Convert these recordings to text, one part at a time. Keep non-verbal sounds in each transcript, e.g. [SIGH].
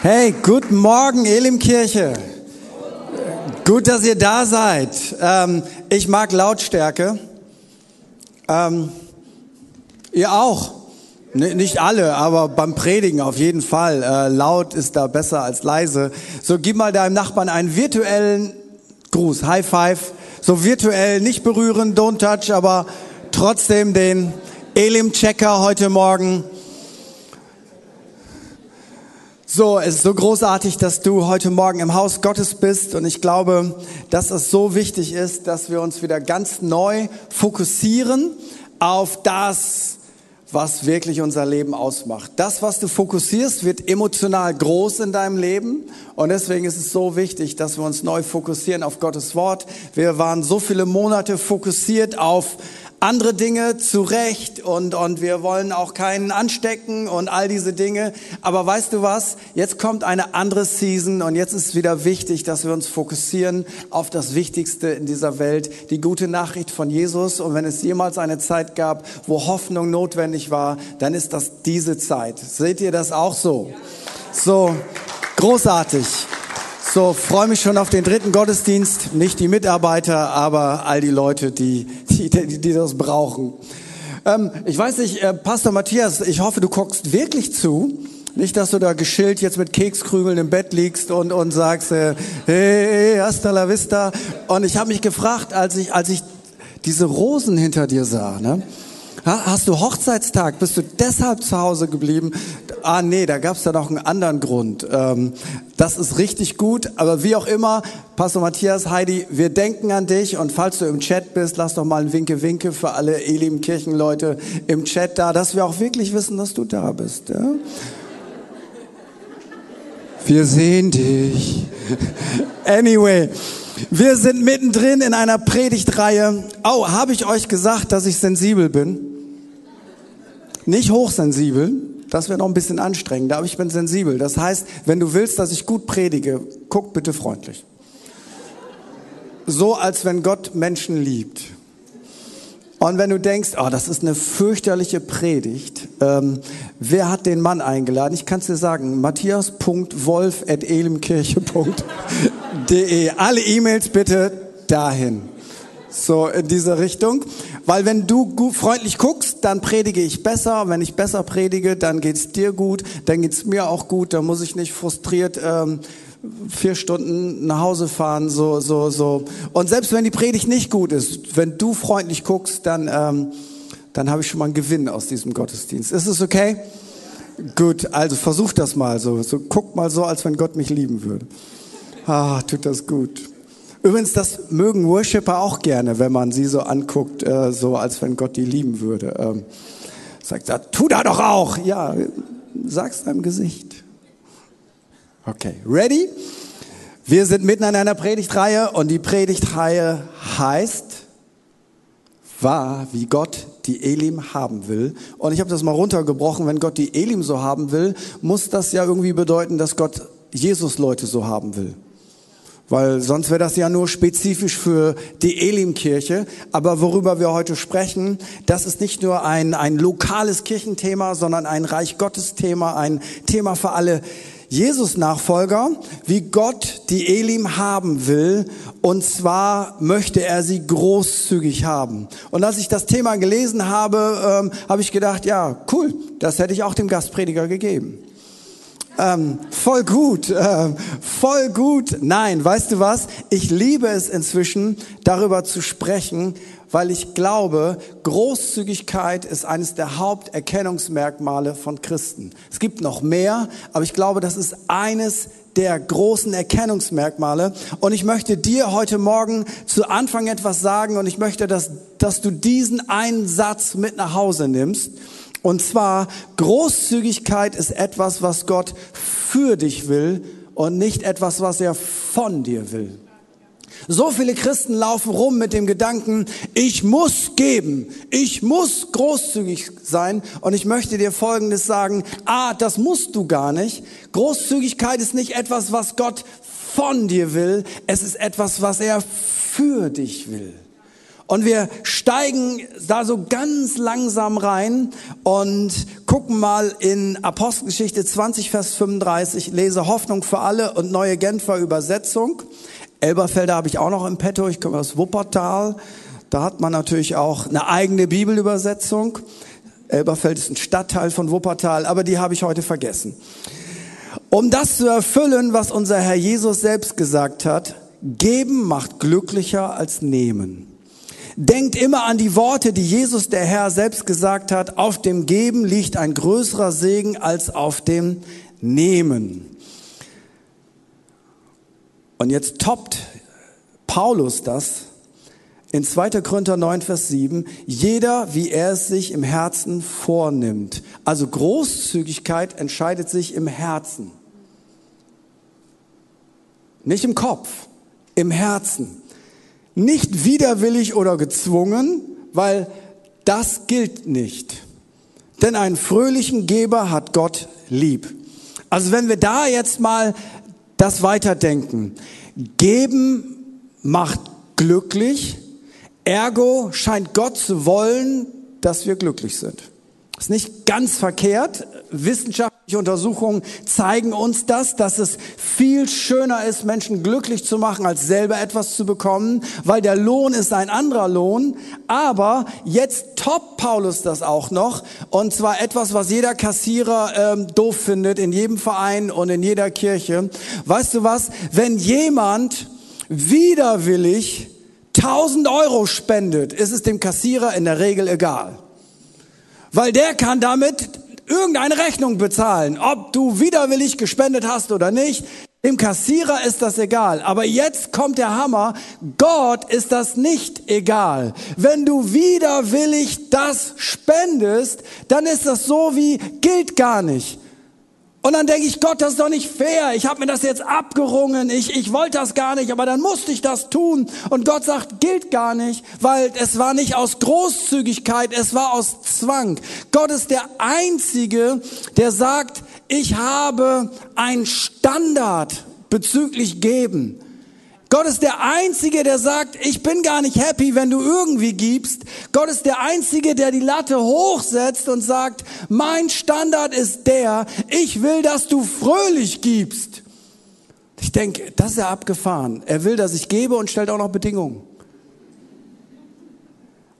Hey, guten Morgen, Elimkirche. Gut, dass ihr da seid. Ähm, ich mag Lautstärke. Ähm, ihr auch. N nicht alle, aber beim Predigen auf jeden Fall. Äh, laut ist da besser als leise. So, gib mal deinem Nachbarn einen virtuellen Gruß, High Five. So virtuell, nicht berühren, don't touch, aber trotzdem den Elim-Checker heute Morgen. So, es ist so großartig, dass du heute Morgen im Haus Gottes bist und ich glaube, dass es so wichtig ist, dass wir uns wieder ganz neu fokussieren auf das, was wirklich unser Leben ausmacht. Das, was du fokussierst, wird emotional groß in deinem Leben und deswegen ist es so wichtig, dass wir uns neu fokussieren auf Gottes Wort. Wir waren so viele Monate fokussiert auf andere Dinge zurecht und, und wir wollen auch keinen anstecken und all diese Dinge. Aber weißt du was? Jetzt kommt eine andere Season und jetzt ist wieder wichtig, dass wir uns fokussieren auf das Wichtigste in dieser Welt, die gute Nachricht von Jesus. Und wenn es jemals eine Zeit gab, wo Hoffnung notwendig war, dann ist das diese Zeit. Seht ihr das auch so? So, großartig. So, freue mich schon auf den dritten Gottesdienst. Nicht die Mitarbeiter, aber all die Leute, die, die, die, die das brauchen. Ähm, ich weiß nicht, äh, Pastor Matthias, ich hoffe, du guckst wirklich zu. Nicht, dass du da geschillt jetzt mit Kekskrümeln im Bett liegst und, und sagst, äh, hey, hasta la vista. Und ich habe mich gefragt, als ich, als ich diese Rosen hinter dir sah, ne? Hast du Hochzeitstag? Bist du deshalb zu Hause geblieben? Ah nee, da gab es ja noch einen anderen Grund. Ähm, das ist richtig gut, aber wie auch immer, Pastor Matthias, Heidi, wir denken an dich und falls du im Chat bist, lass doch mal ein Winke-Winke für alle Elim Kirchenleute im Chat da, dass wir auch wirklich wissen, dass du da bist. Ja? Wir sehen dich. [LAUGHS] Anyway, wir sind mittendrin in einer Predigtreihe. Oh, habe ich euch gesagt, dass ich sensibel bin? Nicht hochsensibel, das wäre noch ein bisschen anstrengender, aber ich bin sensibel. Das heißt, wenn du willst, dass ich gut predige, guck bitte freundlich. So, als wenn Gott Menschen liebt. Und wenn du denkst, oh, das ist eine fürchterliche Predigt, ähm, wer hat den Mann eingeladen? Ich kann es dir sagen, matthias.wolf.elimkirche.de. Alle E-Mails bitte dahin. So in diese Richtung. Weil wenn du gut, freundlich guckst, dann predige ich besser. Wenn ich besser predige, dann geht's dir gut, dann geht's mir auch gut. Dann muss ich nicht frustriert ähm, vier Stunden nach Hause fahren. So, so, so. Und selbst wenn die Predigt nicht gut ist, wenn du freundlich guckst, dann, ähm, dann habe ich schon mal einen Gewinn aus diesem Gottesdienst. Ist es okay? Gut, also versuch das mal so. so. Guck mal so, als wenn Gott mich lieben würde. Ah, tut das gut. Übrigens, das mögen Worshipper auch gerne, wenn man sie so anguckt, äh, so als wenn Gott die lieben würde. Ähm, sagt er, tu da doch auch. Ja, sag's deinem Gesicht. Okay, ready? Wir sind mitten in einer Predigtreihe und die Predigtreihe heißt, war, wie Gott die Elim haben will. Und ich habe das mal runtergebrochen, wenn Gott die Elim so haben will, muss das ja irgendwie bedeuten, dass Gott Jesus Leute so haben will. Weil sonst wäre das ja nur spezifisch für die Elim-Kirche. Aber worüber wir heute sprechen, das ist nicht nur ein, ein lokales Kirchenthema, sondern ein Reich Gottes Thema, ein Thema für alle Jesus-Nachfolger, wie Gott die Elim haben will. Und zwar möchte er sie großzügig haben. Und als ich das Thema gelesen habe, ähm, habe ich gedacht, ja, cool, das hätte ich auch dem Gastprediger gegeben. Ähm, voll gut, äh, voll gut. Nein, weißt du was? Ich liebe es inzwischen, darüber zu sprechen, weil ich glaube, Großzügigkeit ist eines der Haupterkennungsmerkmale von Christen. Es gibt noch mehr, aber ich glaube, das ist eines der großen Erkennungsmerkmale. Und ich möchte dir heute Morgen zu Anfang etwas sagen und ich möchte, dass, dass du diesen einen Satz mit nach Hause nimmst. Und zwar, Großzügigkeit ist etwas, was Gott für dich will und nicht etwas, was er von dir will. So viele Christen laufen rum mit dem Gedanken, ich muss geben, ich muss großzügig sein und ich möchte dir Folgendes sagen, ah, das musst du gar nicht. Großzügigkeit ist nicht etwas, was Gott von dir will, es ist etwas, was er für dich will. Und wir steigen da so ganz langsam rein und gucken mal in Apostelgeschichte 20, Vers 35, lese Hoffnung für alle und neue Genfer Übersetzung. Elberfelder habe ich auch noch im Petto, ich komme aus Wuppertal. Da hat man natürlich auch eine eigene Bibelübersetzung. Elberfeld ist ein Stadtteil von Wuppertal, aber die habe ich heute vergessen. Um das zu erfüllen, was unser Herr Jesus selbst gesagt hat, geben macht glücklicher als nehmen. Denkt immer an die Worte, die Jesus der Herr selbst gesagt hat. Auf dem Geben liegt ein größerer Segen als auf dem Nehmen. Und jetzt toppt Paulus das in 2. Korinther 9, Vers 7. Jeder, wie er es sich im Herzen vornimmt. Also Großzügigkeit entscheidet sich im Herzen. Nicht im Kopf, im Herzen. Nicht widerwillig oder gezwungen, weil das gilt nicht. Denn einen fröhlichen Geber hat Gott lieb. Also wenn wir da jetzt mal das weiterdenken. Geben macht glücklich, ergo scheint Gott zu wollen, dass wir glücklich sind. Ist nicht ganz verkehrt. Wissenschaftliche Untersuchungen zeigen uns das, dass es viel schöner ist, Menschen glücklich zu machen, als selber etwas zu bekommen, weil der Lohn ist ein anderer Lohn. Aber jetzt toppt Paulus das auch noch. Und zwar etwas, was jeder Kassierer ähm, doof findet, in jedem Verein und in jeder Kirche. Weißt du was? Wenn jemand widerwillig 1000 Euro spendet, ist es dem Kassierer in der Regel egal. Weil der kann damit irgendeine Rechnung bezahlen, ob du widerwillig gespendet hast oder nicht. Dem Kassierer ist das egal. Aber jetzt kommt der Hammer. Gott ist das nicht egal. Wenn du widerwillig das spendest, dann ist das so wie gilt gar nicht. Und dann denke ich, Gott, das ist doch nicht fair. Ich habe mir das jetzt abgerungen. Ich, ich wollte das gar nicht, aber dann musste ich das tun. Und Gott sagt, gilt gar nicht, weil es war nicht aus Großzügigkeit, es war aus Zwang. Gott ist der Einzige, der sagt, ich habe einen Standard bezüglich Geben. Gott ist der Einzige, der sagt, ich bin gar nicht happy, wenn du irgendwie gibst. Gott ist der Einzige, der die Latte hochsetzt und sagt, mein Standard ist der, ich will, dass du fröhlich gibst. Ich denke, das ist ja abgefahren. Er will, dass ich gebe und stellt auch noch Bedingungen.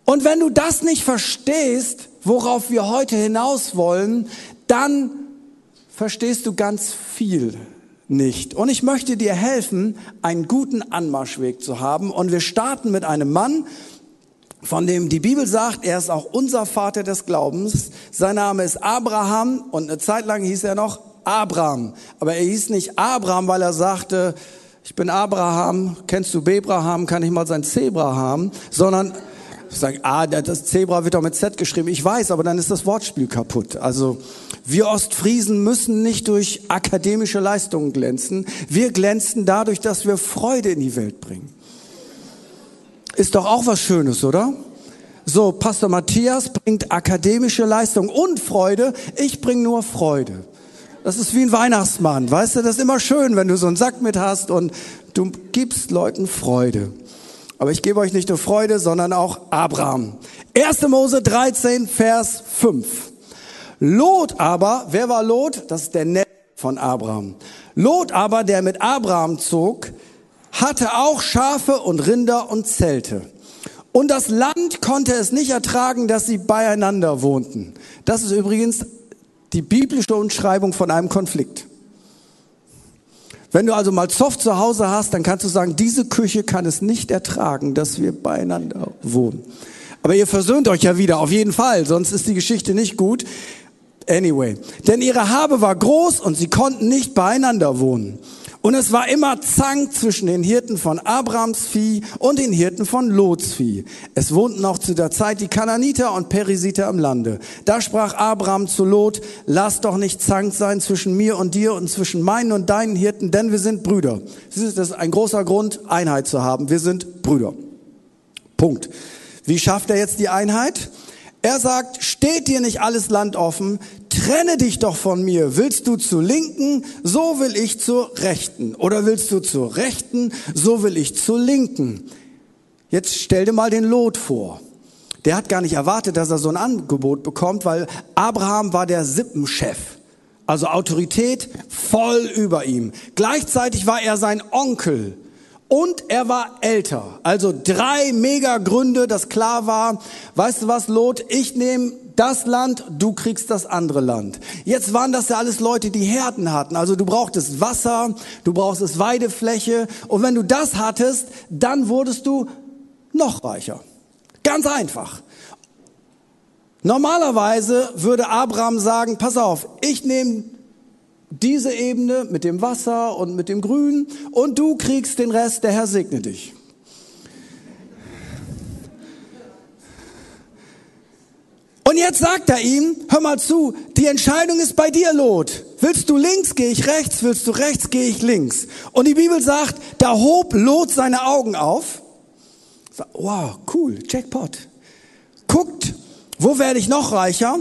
Und wenn du das nicht verstehst, worauf wir heute hinaus wollen, dann verstehst du ganz viel nicht. Und ich möchte dir helfen, einen guten Anmarschweg zu haben. Und wir starten mit einem Mann, von dem die Bibel sagt, er ist auch unser Vater des Glaubens. Sein Name ist Abraham und eine Zeit lang hieß er noch Abraham. Aber er hieß nicht Abraham, weil er sagte, ich bin Abraham, kennst du Bebraham, kann ich mal sein Zebra haben, sondern sagen, ah, das Zebra wird doch mit Z geschrieben. Ich weiß, aber dann ist das Wortspiel kaputt. Also wir Ostfriesen müssen nicht durch akademische Leistungen glänzen. Wir glänzen dadurch, dass wir Freude in die Welt bringen. Ist doch auch was Schönes, oder? So, Pastor Matthias bringt akademische Leistung und Freude. Ich bringe nur Freude. Das ist wie ein Weihnachtsmann, weißt du? Das ist immer schön, wenn du so einen Sack mit hast und du gibst Leuten Freude. Aber ich gebe euch nicht nur Freude, sondern auch Abraham. 1. Mose 13, Vers 5. Lot aber, wer war Lot? Das ist der Neffe von Abraham. Lot aber, der mit Abraham zog, hatte auch Schafe und Rinder und Zelte. Und das Land konnte es nicht ertragen, dass sie beieinander wohnten. Das ist übrigens die biblische Umschreibung von einem Konflikt. Wenn du also mal Zoff zu Hause hast, dann kannst du sagen, diese Küche kann es nicht ertragen, dass wir beieinander wohnen. Aber ihr versöhnt euch ja wieder, auf jeden Fall, sonst ist die Geschichte nicht gut. Anyway, denn ihre Habe war groß und sie konnten nicht beieinander wohnen. Und es war immer Zank zwischen den Hirten von Abrams Vieh und den Hirten von Lots Vieh. Es wohnten auch zu der Zeit die Kananiter und Perisiter im Lande. Da sprach Abraham zu Lot, lass doch nicht Zank sein zwischen mir und dir und zwischen meinen und deinen Hirten, denn wir sind Brüder. Das ist ein großer Grund, Einheit zu haben. Wir sind Brüder. Punkt. Wie schafft er jetzt die Einheit? Er sagt, steht dir nicht alles Land offen, trenne dich doch von mir. Willst du zur Linken, so will ich zur Rechten. Oder willst du zur Rechten, so will ich zur Linken. Jetzt stell dir mal den Lot vor. Der hat gar nicht erwartet, dass er so ein Angebot bekommt, weil Abraham war der Sippenchef. Also Autorität voll über ihm. Gleichzeitig war er sein Onkel. Und er war älter. Also drei Mega-Gründe, dass klar war, weißt du was, Lot, ich nehme das Land, du kriegst das andere Land. Jetzt waren das ja alles Leute, die Härten hatten. Also du brauchtest Wasser, du brauchtest Weidefläche. Und wenn du das hattest, dann wurdest du noch reicher. Ganz einfach. Normalerweise würde Abraham sagen, pass auf, ich nehme diese Ebene mit dem Wasser und mit dem Grün und du kriegst den Rest, der Herr segne dich. Und jetzt sagt er ihm, hör mal zu, die Entscheidung ist bei dir, Lot. Willst du links, gehe ich rechts, willst du rechts, gehe ich links. Und die Bibel sagt, da hob Lot seine Augen auf. Wow, cool, Jackpot. Guckt, wo werde ich noch reicher?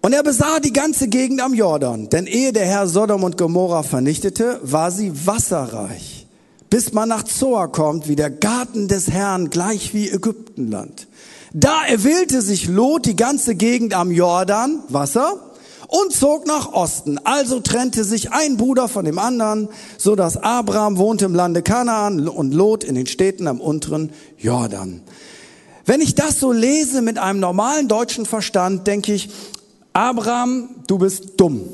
Und er besah die ganze Gegend am Jordan, denn ehe der Herr Sodom und Gomorra vernichtete, war sie wasserreich, bis man nach Zoar kommt, wie der Garten des Herrn, gleich wie Ägyptenland. Da erwählte sich Lot die ganze Gegend am Jordan, Wasser, und zog nach Osten. Also trennte sich ein Bruder von dem anderen, so dass Abraham wohnte im Lande Kanaan und Lot in den Städten am unteren Jordan. Wenn ich das so lese mit einem normalen deutschen Verstand, denke ich, Abraham, du bist dumm.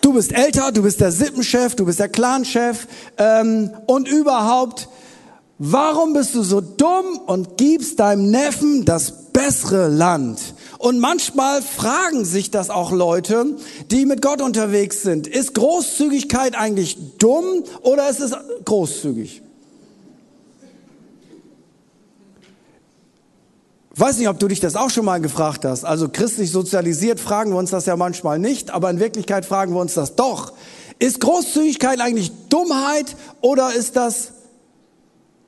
Du bist älter, du bist der Sippenchef, du bist der Clanchef ähm, und überhaupt, warum bist du so dumm und gibst deinem Neffen das bessere Land? Und manchmal fragen sich das auch Leute, die mit Gott unterwegs sind. Ist Großzügigkeit eigentlich dumm oder ist es großzügig? Weiß nicht, ob du dich das auch schon mal gefragt hast. Also christlich sozialisiert fragen wir uns das ja manchmal nicht, aber in Wirklichkeit fragen wir uns das doch. Ist Großzügigkeit eigentlich Dummheit oder ist das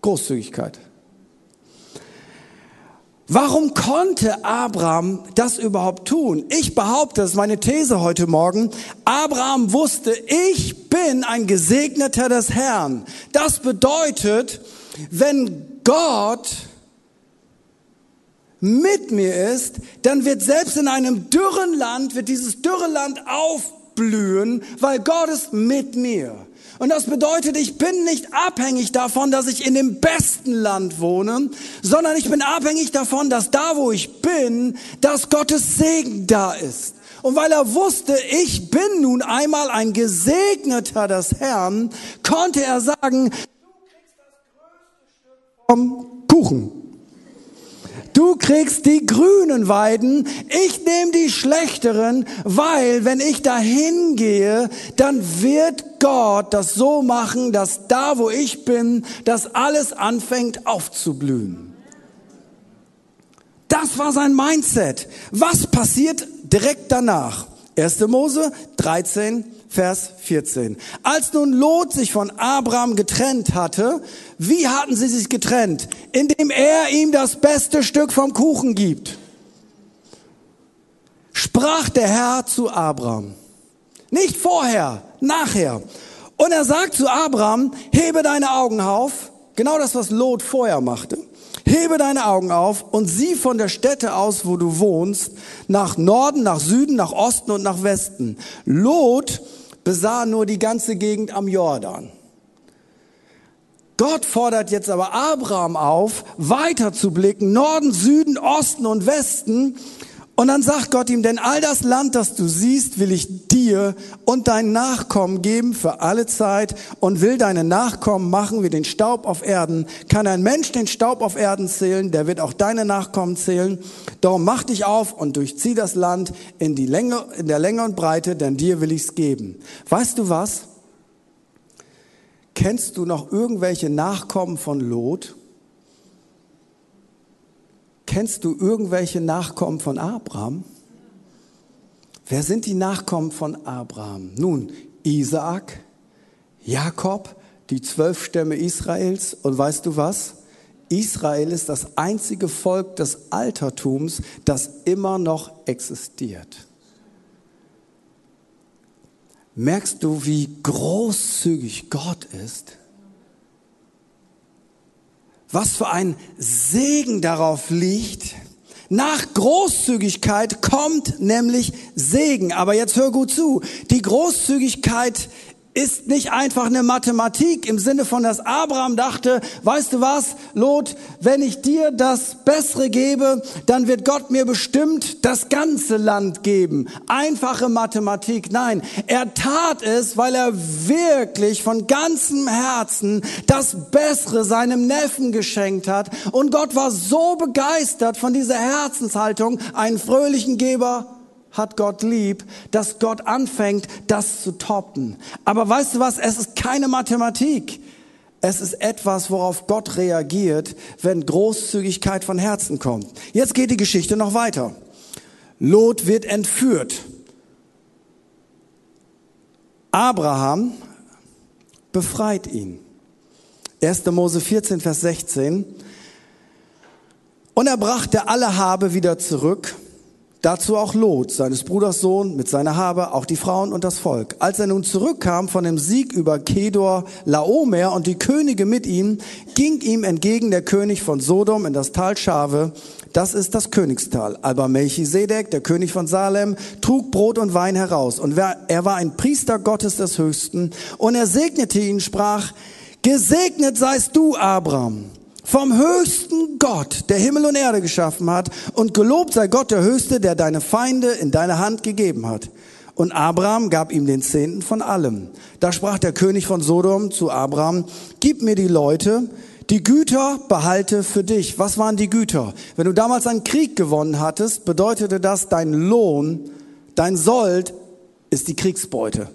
Großzügigkeit? Warum konnte Abraham das überhaupt tun? Ich behaupte, das ist meine These heute Morgen, Abraham wusste, ich bin ein Gesegneter des Herrn. Das bedeutet, wenn Gott mit mir ist, dann wird selbst in einem dürren Land, wird dieses dürre Land aufblühen, weil Gott ist mit mir. Und das bedeutet, ich bin nicht abhängig davon, dass ich in dem besten Land wohne, sondern ich bin abhängig davon, dass da, wo ich bin, dass Gottes Segen da ist. Und weil er wusste, ich bin nun einmal ein Gesegneter des Herrn, konnte er sagen, du kriegst das größte Stück vom Kuchen. Du kriegst die grünen Weiden, ich nehme die schlechteren, weil wenn ich dahin gehe, dann wird Gott das so machen, dass da, wo ich bin, das alles anfängt aufzublühen. Das war sein Mindset. Was passiert direkt danach? 1. Mose 13, Vers 14. Als nun Lot sich von Abraham getrennt hatte, wie hatten sie sich getrennt? Indem er ihm das beste Stück vom Kuchen gibt. Sprach der Herr zu Abraham. Nicht vorher, nachher. Und er sagt zu Abraham, hebe deine Augen auf. Genau das, was Lot vorher machte. Hebe deine Augen auf und sieh von der Stätte aus, wo du wohnst, nach Norden, nach Süden, nach Osten und nach Westen. Lot besah nur die ganze Gegend am Jordan. Gott fordert jetzt aber Abraham auf, weiter zu blicken, Norden, Süden, Osten und Westen. Und dann sagt Gott ihm, denn all das Land, das du siehst, will ich dir und deinen Nachkommen geben für alle Zeit und will deine Nachkommen machen wie den Staub auf Erden. Kann ein Mensch den Staub auf Erden zählen, der wird auch deine Nachkommen zählen. Darum mach dich auf und durchzieh das Land in, die Länge, in der Länge und Breite, denn dir will ich's geben. Weißt du was? Kennst du noch irgendwelche Nachkommen von Lot? Kennst du irgendwelche Nachkommen von Abraham? Wer sind die Nachkommen von Abraham? Nun, Isaak, Jakob, die zwölf Stämme Israels. Und weißt du was? Israel ist das einzige Volk des Altertums, das immer noch existiert. Merkst du, wie großzügig Gott ist? Was für ein Segen darauf liegt. Nach Großzügigkeit kommt nämlich Segen. Aber jetzt hör gut zu. Die Großzügigkeit ist nicht einfach eine Mathematik im Sinne von, dass Abraham dachte, weißt du was, Lot, wenn ich dir das Bessere gebe, dann wird Gott mir bestimmt das ganze Land geben. Einfache Mathematik. Nein, er tat es, weil er wirklich von ganzem Herzen das Bessere seinem Neffen geschenkt hat. Und Gott war so begeistert von dieser Herzenshaltung, einen fröhlichen Geber hat Gott lieb, dass Gott anfängt, das zu toppen. Aber weißt du was? Es ist keine Mathematik. Es ist etwas, worauf Gott reagiert, wenn Großzügigkeit von Herzen kommt. Jetzt geht die Geschichte noch weiter. Lot wird entführt. Abraham befreit ihn. 1. Mose 14, Vers 16. Und er brachte alle Habe wieder zurück Dazu auch Lot, seines Bruders Sohn, mit seiner Habe, auch die Frauen und das Volk. Als er nun zurückkam von dem Sieg über Kedor, Laomer und die Könige mit ihm, ging ihm entgegen der König von Sodom in das Tal Schave. Das ist das Königstal. Aber Melchisedek, der König von Salem, trug Brot und Wein heraus. Und er war ein Priester Gottes des Höchsten. Und er segnete ihn, sprach, Gesegnet seist du, Abraham vom höchsten Gott, der Himmel und Erde geschaffen hat, und gelobt sei Gott der Höchste, der deine Feinde in deine Hand gegeben hat. Und Abraham gab ihm den Zehnten von allem. Da sprach der König von Sodom zu Abraham, gib mir die Leute, die Güter behalte für dich. Was waren die Güter? Wenn du damals einen Krieg gewonnen hattest, bedeutete das, dein Lohn, dein Sold ist die Kriegsbeute.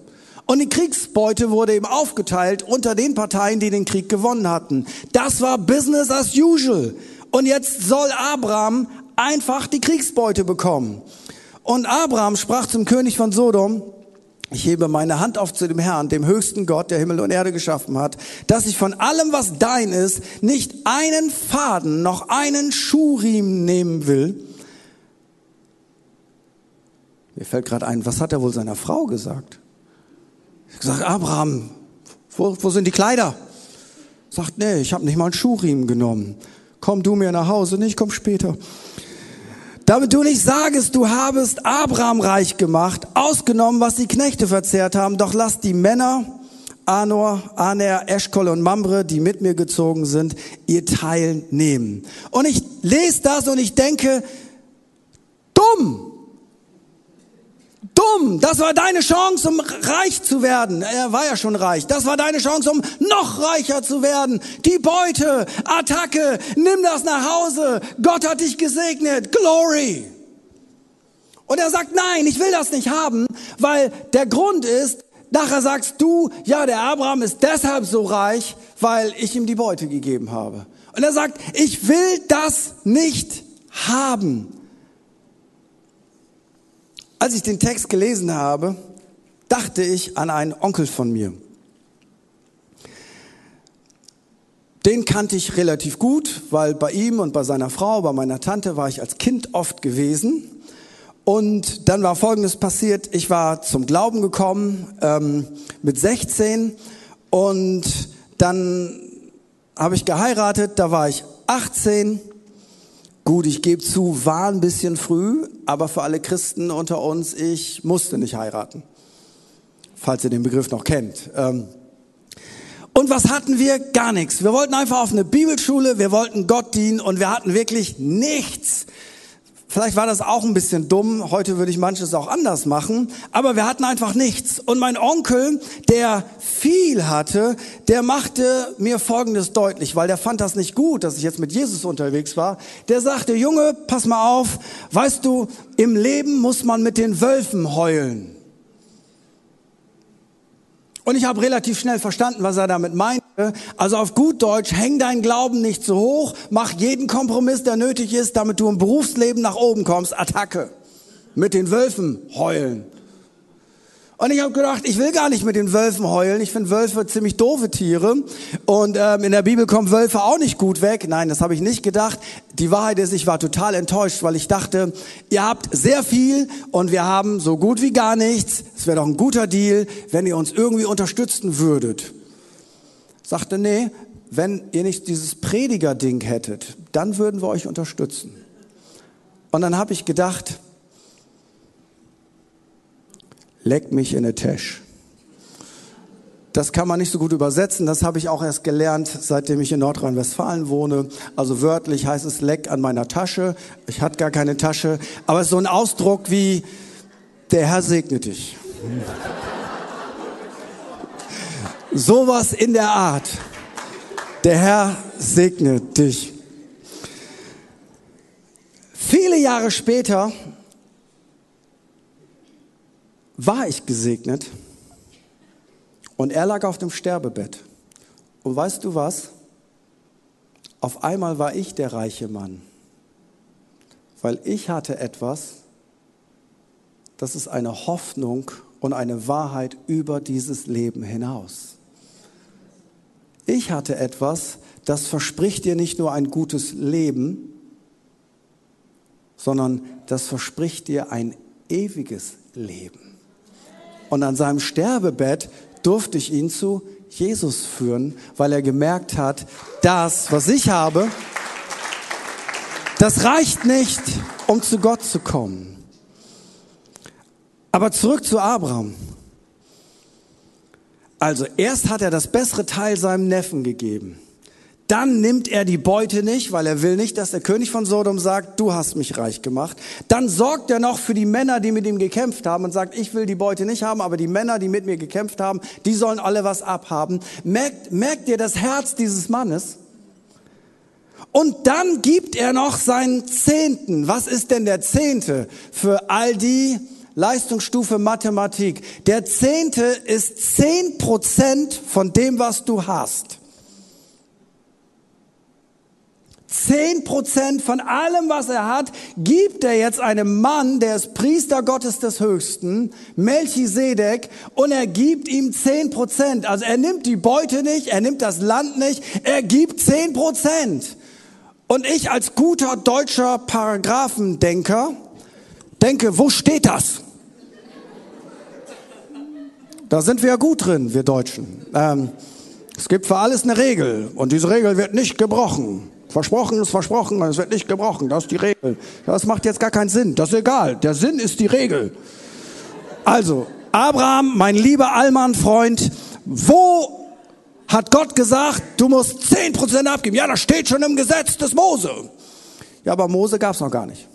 Und die Kriegsbeute wurde eben aufgeteilt unter den Parteien, die den Krieg gewonnen hatten. Das war Business as usual. Und jetzt soll Abraham einfach die Kriegsbeute bekommen. Und Abraham sprach zum König von Sodom, ich hebe meine Hand auf zu dem Herrn, dem höchsten Gott, der Himmel und Erde geschaffen hat, dass ich von allem, was dein ist, nicht einen Faden noch einen Schuhriemen nehmen will. Mir fällt gerade ein, was hat er wohl seiner Frau gesagt? Ich sage, Abraham, wo, wo sind die Kleider? Sagt, nee, ich habe nicht mal einen Schuhriemen genommen. Komm du mir nach Hause, nicht, komm später. Damit du nicht sagest, du habest Abraham reich gemacht, ausgenommen, was die Knechte verzehrt haben, doch lass die Männer, Anor, Aner, Eschkol und Mamre, die mit mir gezogen sind, ihr Teil nehmen. Und ich lese das und ich denke, dumm, Dumm, das war deine Chance, um reich zu werden. Er war ja schon reich. Das war deine Chance, um noch reicher zu werden. Die Beute, Attacke, nimm das nach Hause. Gott hat dich gesegnet. Glory. Und er sagt, nein, ich will das nicht haben, weil der Grund ist, nachher sagst du, ja, der Abraham ist deshalb so reich, weil ich ihm die Beute gegeben habe. Und er sagt, ich will das nicht haben. Als ich den Text gelesen habe, dachte ich an einen Onkel von mir. Den kannte ich relativ gut, weil bei ihm und bei seiner Frau, bei meiner Tante war ich als Kind oft gewesen. Und dann war Folgendes passiert. Ich war zum Glauben gekommen ähm, mit 16 und dann habe ich geheiratet, da war ich 18 Gut, ich gebe zu, war ein bisschen früh, aber für alle Christen unter uns, ich musste nicht heiraten. Falls ihr den Begriff noch kennt. Ähm, und was hatten wir? Gar nichts. Wir wollten einfach auf eine Bibelschule, wir wollten Gott dienen und wir hatten wirklich nichts. Vielleicht war das auch ein bisschen dumm. Heute würde ich manches auch anders machen. Aber wir hatten einfach nichts. Und mein Onkel, der viel hatte, der machte mir Folgendes deutlich, weil der fand das nicht gut, dass ich jetzt mit Jesus unterwegs war. Der sagte, Junge, pass mal auf. Weißt du, im Leben muss man mit den Wölfen heulen. Und ich habe relativ schnell verstanden, was er damit meinte. Also auf gut Deutsch, häng deinen Glauben nicht zu hoch, mach jeden Kompromiss, der nötig ist, damit du im Berufsleben nach oben kommst. Attacke. Mit den Wölfen heulen. Und ich habe gedacht, ich will gar nicht mit den Wölfen heulen. Ich finde Wölfe ziemlich doofe Tiere. Und ähm, in der Bibel kommen Wölfe auch nicht gut weg. Nein, das habe ich nicht gedacht. Die Wahrheit ist, ich war total enttäuscht, weil ich dachte, ihr habt sehr viel und wir haben so gut wie gar nichts. Es wäre doch ein guter Deal, wenn ihr uns irgendwie unterstützen würdet. Sagte, nee, wenn ihr nicht dieses Prediger-Ding hättet, dann würden wir euch unterstützen. Und dann habe ich gedacht, leck mich in eine Tasche. Das kann man nicht so gut übersetzen. Das habe ich auch erst gelernt, seitdem ich in Nordrhein-Westfalen wohne. Also wörtlich heißt es Leck an meiner Tasche. Ich hatte gar keine Tasche. Aber es ist so ein Ausdruck wie, der Herr segne dich. [LAUGHS] Sowas in der Art. Der Herr segne dich. Viele Jahre später war ich gesegnet und er lag auf dem Sterbebett. Und weißt du was? Auf einmal war ich der reiche Mann, weil ich hatte etwas, das ist eine Hoffnung und eine Wahrheit über dieses Leben hinaus. Ich hatte etwas, das verspricht dir nicht nur ein gutes Leben, sondern das verspricht dir ein ewiges Leben. Und an seinem Sterbebett durfte ich ihn zu Jesus führen, weil er gemerkt hat, das, was ich habe, das reicht nicht, um zu Gott zu kommen. Aber zurück zu Abraham. Also erst hat er das bessere Teil seinem Neffen gegeben. Dann nimmt er die Beute nicht, weil er will nicht, dass der König von Sodom sagt, du hast mich reich gemacht. Dann sorgt er noch für die Männer, die mit ihm gekämpft haben und sagt, ich will die Beute nicht haben, aber die Männer, die mit mir gekämpft haben, die sollen alle was abhaben. Merkt, merkt ihr das Herz dieses Mannes? Und dann gibt er noch seinen Zehnten. Was ist denn der Zehnte für all die Leistungsstufe Mathematik? Der Zehnte ist zehn Prozent von dem, was du hast. Zehn Prozent von allem, was er hat, gibt er jetzt einem Mann, der ist Priester Gottes des Höchsten, Melchisedek, und er gibt ihm zehn Prozent. Also er nimmt die Beute nicht, er nimmt das Land nicht, er gibt zehn Prozent. Und ich als guter deutscher Paragraphendenker denke, wo steht das? Da sind wir ja gut drin, wir Deutschen. Ähm, es gibt für alles eine Regel und diese Regel wird nicht gebrochen. Versprochen ist versprochen, es wird nicht gebrochen. Das ist die Regel. Das macht jetzt gar keinen Sinn. Das ist egal. Der Sinn ist die Regel. Also, Abraham, mein lieber Allmann-Freund, wo hat Gott gesagt, du musst zehn Prozent abgeben? Ja, das steht schon im Gesetz des Mose. Ja, aber Mose gab's noch gar nicht.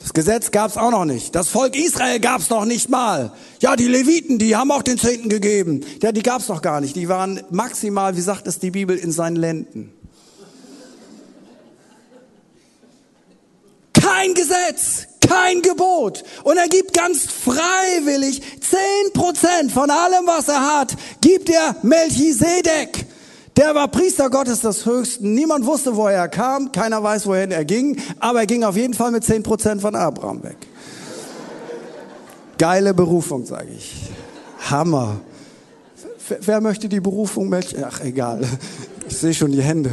Das Gesetz gab's auch noch nicht. Das Volk Israel gab's noch nicht mal. Ja, die Leviten, die haben auch den Zehnten gegeben. Ja, die gab's noch gar nicht. Die waren maximal, wie sagt es die Bibel, in seinen Lenden. Kein Gesetz, kein Gebot. Und er gibt ganz freiwillig zehn Prozent von allem, was er hat, gibt er Melchisedek. Der war Priester Gottes des Höchsten. Niemand wusste, woher er kam. Keiner weiß, wohin er ging. Aber er ging auf jeden Fall mit zehn Prozent von Abraham weg. Geile Berufung, sage ich. Hammer. Wer möchte die Berufung? Ach, egal. Ich sehe schon die Hände.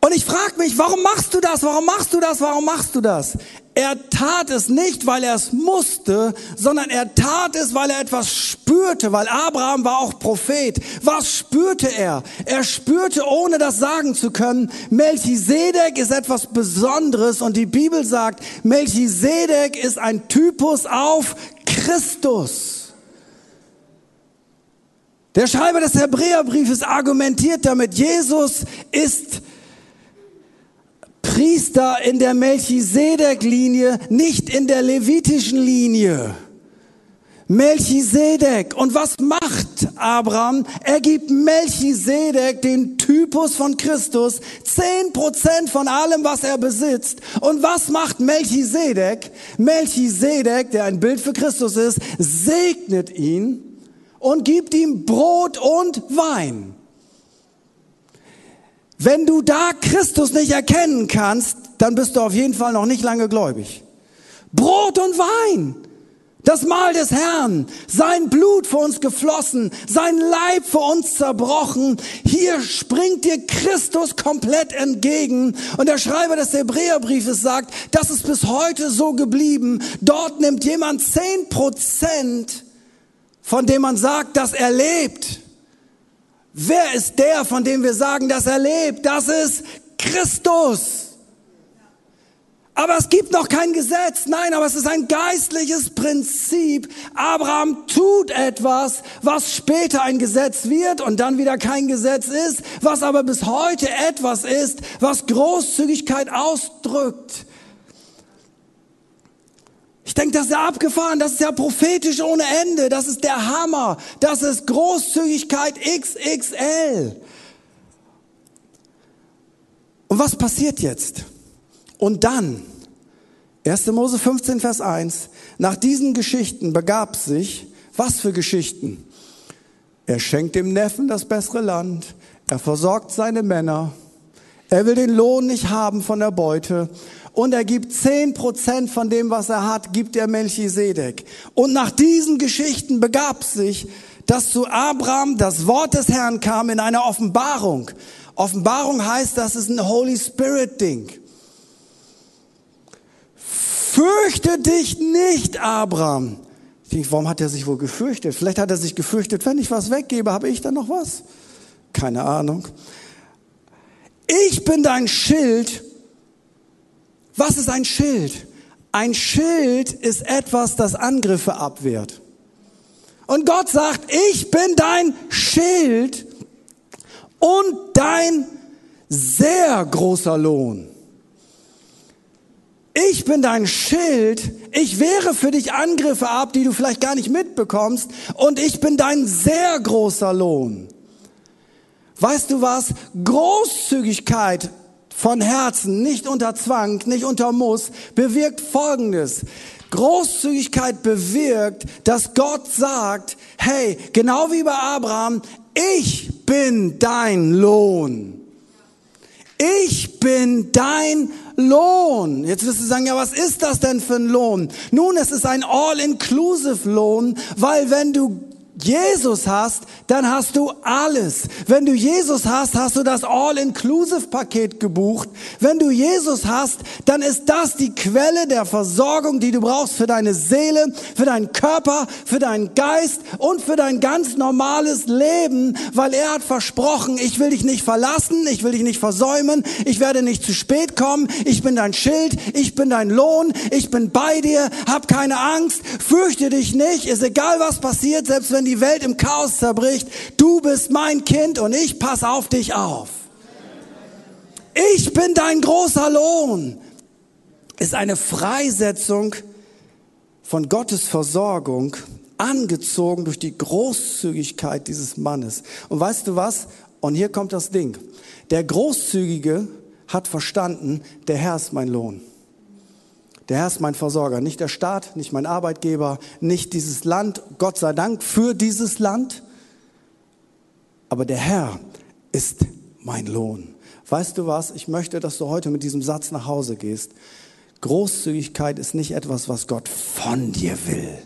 Und ich frage mich, warum machst du das? Warum machst du das? Warum machst du das? Er tat es nicht, weil er es musste, sondern er tat es, weil er etwas spürte, weil Abraham war auch Prophet. Was spürte er? Er spürte, ohne das sagen zu können, Melchisedek ist etwas Besonderes und die Bibel sagt, Melchisedek ist ein Typus auf Christus. Der Schreiber des Hebräerbriefes argumentiert damit, Jesus ist Priester in der Melchisedek-Linie, nicht in der levitischen Linie. Melchisedek. Und was macht Abraham? Er gibt Melchisedek den Typus von Christus, zehn Prozent von allem, was er besitzt. Und was macht Melchisedek? Melchisedek, der ein Bild für Christus ist, segnet ihn und gibt ihm Brot und Wein. Wenn du da Christus nicht erkennen kannst, dann bist du auf jeden Fall noch nicht lange gläubig. Brot und Wein. Das Mahl des Herrn, sein Blut für uns geflossen, sein Leib für uns zerbrochen. Hier springt dir Christus komplett entgegen. Und der Schreiber des Hebräerbriefes sagt, das ist bis heute so geblieben. Dort nimmt jemand zehn Prozent, von dem man sagt, dass er lebt Wer ist der, von dem wir sagen, dass er lebt? Das ist Christus. Aber es gibt noch kein Gesetz. Nein, aber es ist ein geistliches Prinzip. Abraham tut etwas, was später ein Gesetz wird und dann wieder kein Gesetz ist, was aber bis heute etwas ist, was Großzügigkeit ausdrückt. Ich denke, das ist ja abgefahren, das ist ja prophetisch ohne Ende, das ist der Hammer, das ist Großzügigkeit XXL. Und was passiert jetzt? Und dann, 1. Mose 15, Vers 1, nach diesen Geschichten begab sich, was für Geschichten? Er schenkt dem Neffen das bessere Land, er versorgt seine Männer, er will den Lohn nicht haben von der Beute und er gibt zehn Prozent von dem, was er hat, gibt er Melchisedek. Und nach diesen Geschichten begab sich, dass zu Abraham das Wort des Herrn kam in einer Offenbarung. Offenbarung heißt, das ist ein Holy Spirit Ding. Fürchte dich nicht, Abraham. Ich denke, warum hat er sich wohl gefürchtet? Vielleicht hat er sich gefürchtet, wenn ich was weggebe, habe ich dann noch was? Keine Ahnung. Ich bin dein Schild. Was ist ein Schild? Ein Schild ist etwas, das Angriffe abwehrt. Und Gott sagt, ich bin dein Schild und dein sehr großer Lohn. Ich bin dein Schild. Ich wehre für dich Angriffe ab, die du vielleicht gar nicht mitbekommst. Und ich bin dein sehr großer Lohn. Weißt du was? Großzügigkeit von Herzen, nicht unter Zwang, nicht unter Muss, bewirkt Folgendes. Großzügigkeit bewirkt, dass Gott sagt, hey, genau wie bei Abraham, ich bin dein Lohn. Ich bin dein Lohn. Jetzt wirst du sagen, ja, was ist das denn für ein Lohn? Nun, es ist ein All-Inclusive Lohn, weil wenn du Jesus hast, dann hast du alles. Wenn du Jesus hast, hast du das All-Inclusive-Paket gebucht. Wenn du Jesus hast, dann ist das die Quelle der Versorgung, die du brauchst für deine Seele, für deinen Körper, für deinen Geist und für dein ganz normales Leben, weil er hat versprochen, ich will dich nicht verlassen, ich will dich nicht versäumen, ich werde nicht zu spät kommen, ich bin dein Schild, ich bin dein Lohn, ich bin bei dir, hab keine Angst, fürchte dich nicht, ist egal was passiert, selbst wenn die Welt im Chaos zerbricht, du bist mein Kind und ich pass auf dich auf. Ich bin dein großer Lohn. Ist eine Freisetzung von Gottes Versorgung, angezogen durch die Großzügigkeit dieses Mannes. Und weißt du was? Und hier kommt das Ding. Der Großzügige hat verstanden, der Herr ist mein Lohn. Der Herr ist mein Versorger, nicht der Staat, nicht mein Arbeitgeber, nicht dieses Land, Gott sei Dank für dieses Land. Aber der Herr ist mein Lohn. Weißt du was? Ich möchte, dass du heute mit diesem Satz nach Hause gehst. Großzügigkeit ist nicht etwas, was Gott von dir will,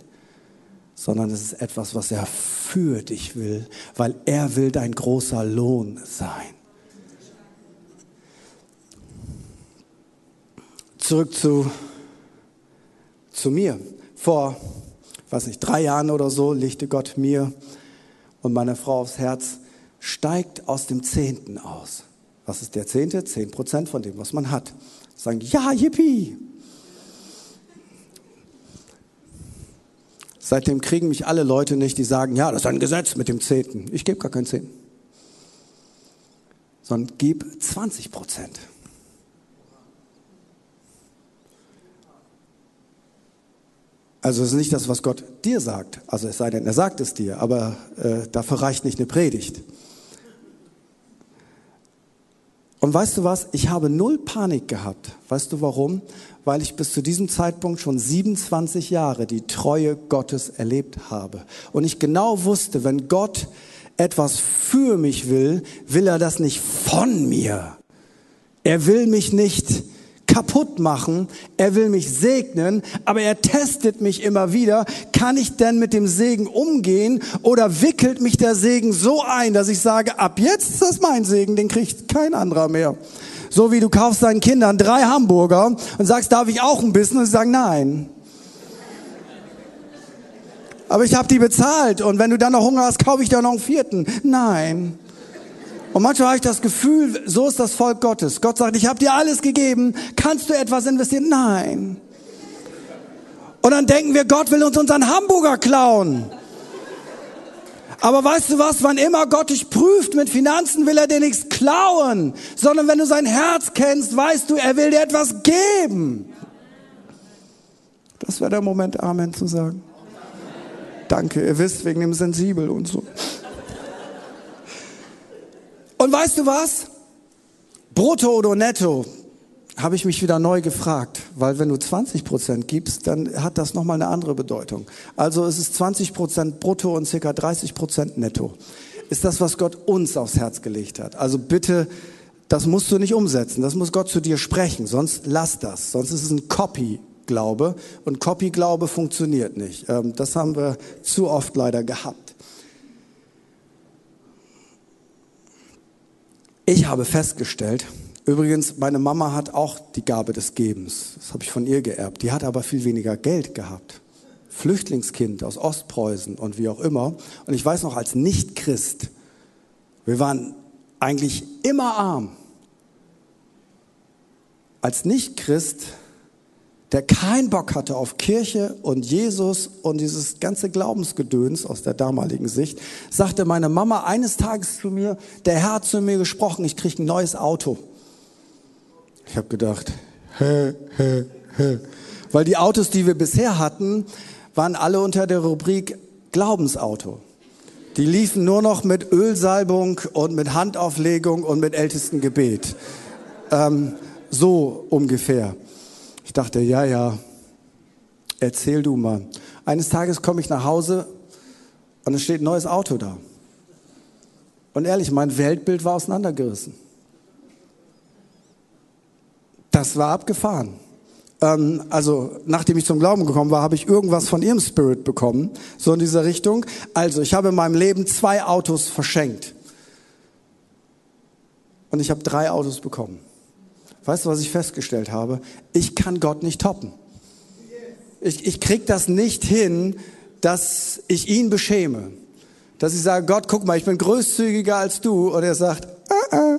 sondern es ist etwas, was er für dich will, weil er will dein großer Lohn sein. Zurück zu zu mir. Vor, weiß nicht, drei Jahren oder so legte Gott mir und meiner Frau aufs Herz, steigt aus dem Zehnten aus. Was ist der Zehnte? Zehn Prozent von dem, was man hat. Sagen, ja, yippie. Seitdem kriegen mich alle Leute nicht, die sagen, ja, das ist ein Gesetz mit dem Zehnten. Ich gebe gar keinen Zehnten. Sondern gib 20 Prozent. Also es ist nicht das, was Gott dir sagt. Also es sei denn, er sagt es dir, aber äh, dafür reicht nicht eine Predigt. Und weißt du was? Ich habe null Panik gehabt. Weißt du warum? Weil ich bis zu diesem Zeitpunkt schon 27 Jahre die Treue Gottes erlebt habe. Und ich genau wusste, wenn Gott etwas für mich will, will er das nicht von mir. Er will mich nicht kaputt machen, er will mich segnen, aber er testet mich immer wieder, kann ich denn mit dem Segen umgehen oder wickelt mich der Segen so ein, dass ich sage, ab jetzt ist das mein Segen, den kriegt kein anderer mehr. So wie du kaufst deinen Kindern drei Hamburger und sagst, darf ich auch ein bisschen? Und sie sagen, nein. Aber ich habe die bezahlt und wenn du dann noch Hunger hast, kaufe ich dir noch einen vierten. Nein. Und manchmal habe ich das Gefühl, so ist das Volk Gottes. Gott sagt, ich habe dir alles gegeben, kannst du etwas investieren? Nein. Und dann denken wir, Gott will uns unseren Hamburger klauen. Aber weißt du was, wann immer Gott dich prüft mit Finanzen, will er dir nichts klauen, sondern wenn du sein Herz kennst, weißt du, er will dir etwas geben. Das wäre der Moment, Amen zu sagen. Danke, ihr wisst, wegen dem Sensibel und so. Und weißt du was? Brutto oder netto, habe ich mich wieder neu gefragt, weil wenn du 20 Prozent gibst, dann hat das nochmal eine andere Bedeutung. Also es ist 20 Prozent brutto und circa 30 Prozent netto. Ist das, was Gott uns aufs Herz gelegt hat. Also bitte, das musst du nicht umsetzen, das muss Gott zu dir sprechen, sonst lass das, sonst ist es ein Copy-Glaube und Copy-Glaube funktioniert nicht. Ähm, das haben wir zu oft leider gehabt. Ich habe festgestellt, übrigens, meine Mama hat auch die Gabe des Gebens. Das habe ich von ihr geerbt. Die hat aber viel weniger Geld gehabt. Flüchtlingskind aus Ostpreußen und wie auch immer. Und ich weiß noch, als Nicht-Christ, wir waren eigentlich immer arm. Als Nicht-Christ der keinen Bock hatte auf Kirche und Jesus und dieses ganze Glaubensgedöns aus der damaligen Sicht, sagte meine Mama eines Tages zu mir, der Herr hat zu mir gesprochen, ich kriege ein neues Auto. Ich habe gedacht, hä, hä, hä. Weil die Autos, die wir bisher hatten, waren alle unter der Rubrik Glaubensauto. Die liefen nur noch mit Ölsalbung und mit Handauflegung und mit ältesten Gebet. Ähm, so ungefähr. Ich dachte, ja, ja, erzähl du mal. Eines Tages komme ich nach Hause und es steht ein neues Auto da. Und ehrlich, mein Weltbild war auseinandergerissen. Das war abgefahren. Ähm, also, nachdem ich zum Glauben gekommen war, habe ich irgendwas von ihrem Spirit bekommen, so in dieser Richtung. Also, ich habe in meinem Leben zwei Autos verschenkt. Und ich habe drei Autos bekommen. Weißt du, was ich festgestellt habe? Ich kann Gott nicht toppen. Ich, ich krieg das nicht hin, dass ich ihn beschäme. Dass ich sage, Gott, guck mal, ich bin großzügiger als du. Und er sagt, äh, äh.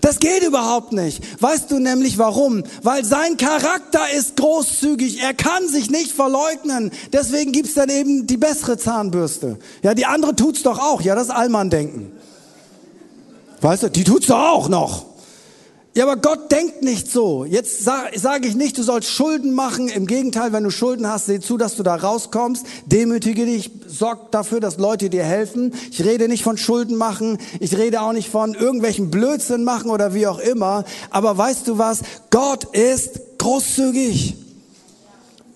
Das geht überhaupt nicht. Weißt du nämlich warum? Weil sein Charakter ist großzügig. Er kann sich nicht verleugnen. Deswegen gibt's dann eben die bessere Zahnbürste. Ja, die andere tut's doch auch. Ja, das Allmann-Denken. Weißt du, die tut's doch auch noch. Ja, aber Gott denkt nicht so. Jetzt sage sag ich nicht, du sollst Schulden machen. Im Gegenteil, wenn du Schulden hast, seh zu, dass du da rauskommst. Demütige dich, sorg dafür, dass Leute dir helfen. Ich rede nicht von Schulden machen. Ich rede auch nicht von irgendwelchen Blödsinn machen oder wie auch immer. Aber weißt du was? Gott ist großzügig.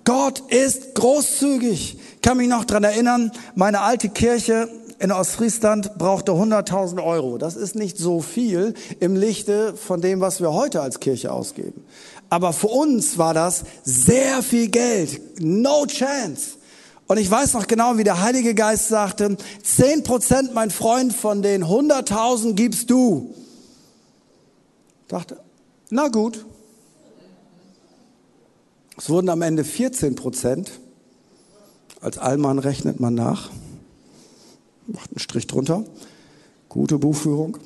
Gott ist großzügig. Ich kann mich noch dran erinnern, meine alte Kirche, in Ostfriesland brauchte 100.000 Euro. Das ist nicht so viel im Lichte von dem, was wir heute als Kirche ausgeben. Aber für uns war das sehr viel Geld. No chance. Und ich weiß noch genau, wie der Heilige Geist sagte, 10 Prozent, mein Freund, von den 100.000 gibst du. Ich dachte, na gut. Es wurden am Ende 14 Prozent. Als Allmann rechnet man nach macht einen Strich drunter. Gute Buchführung.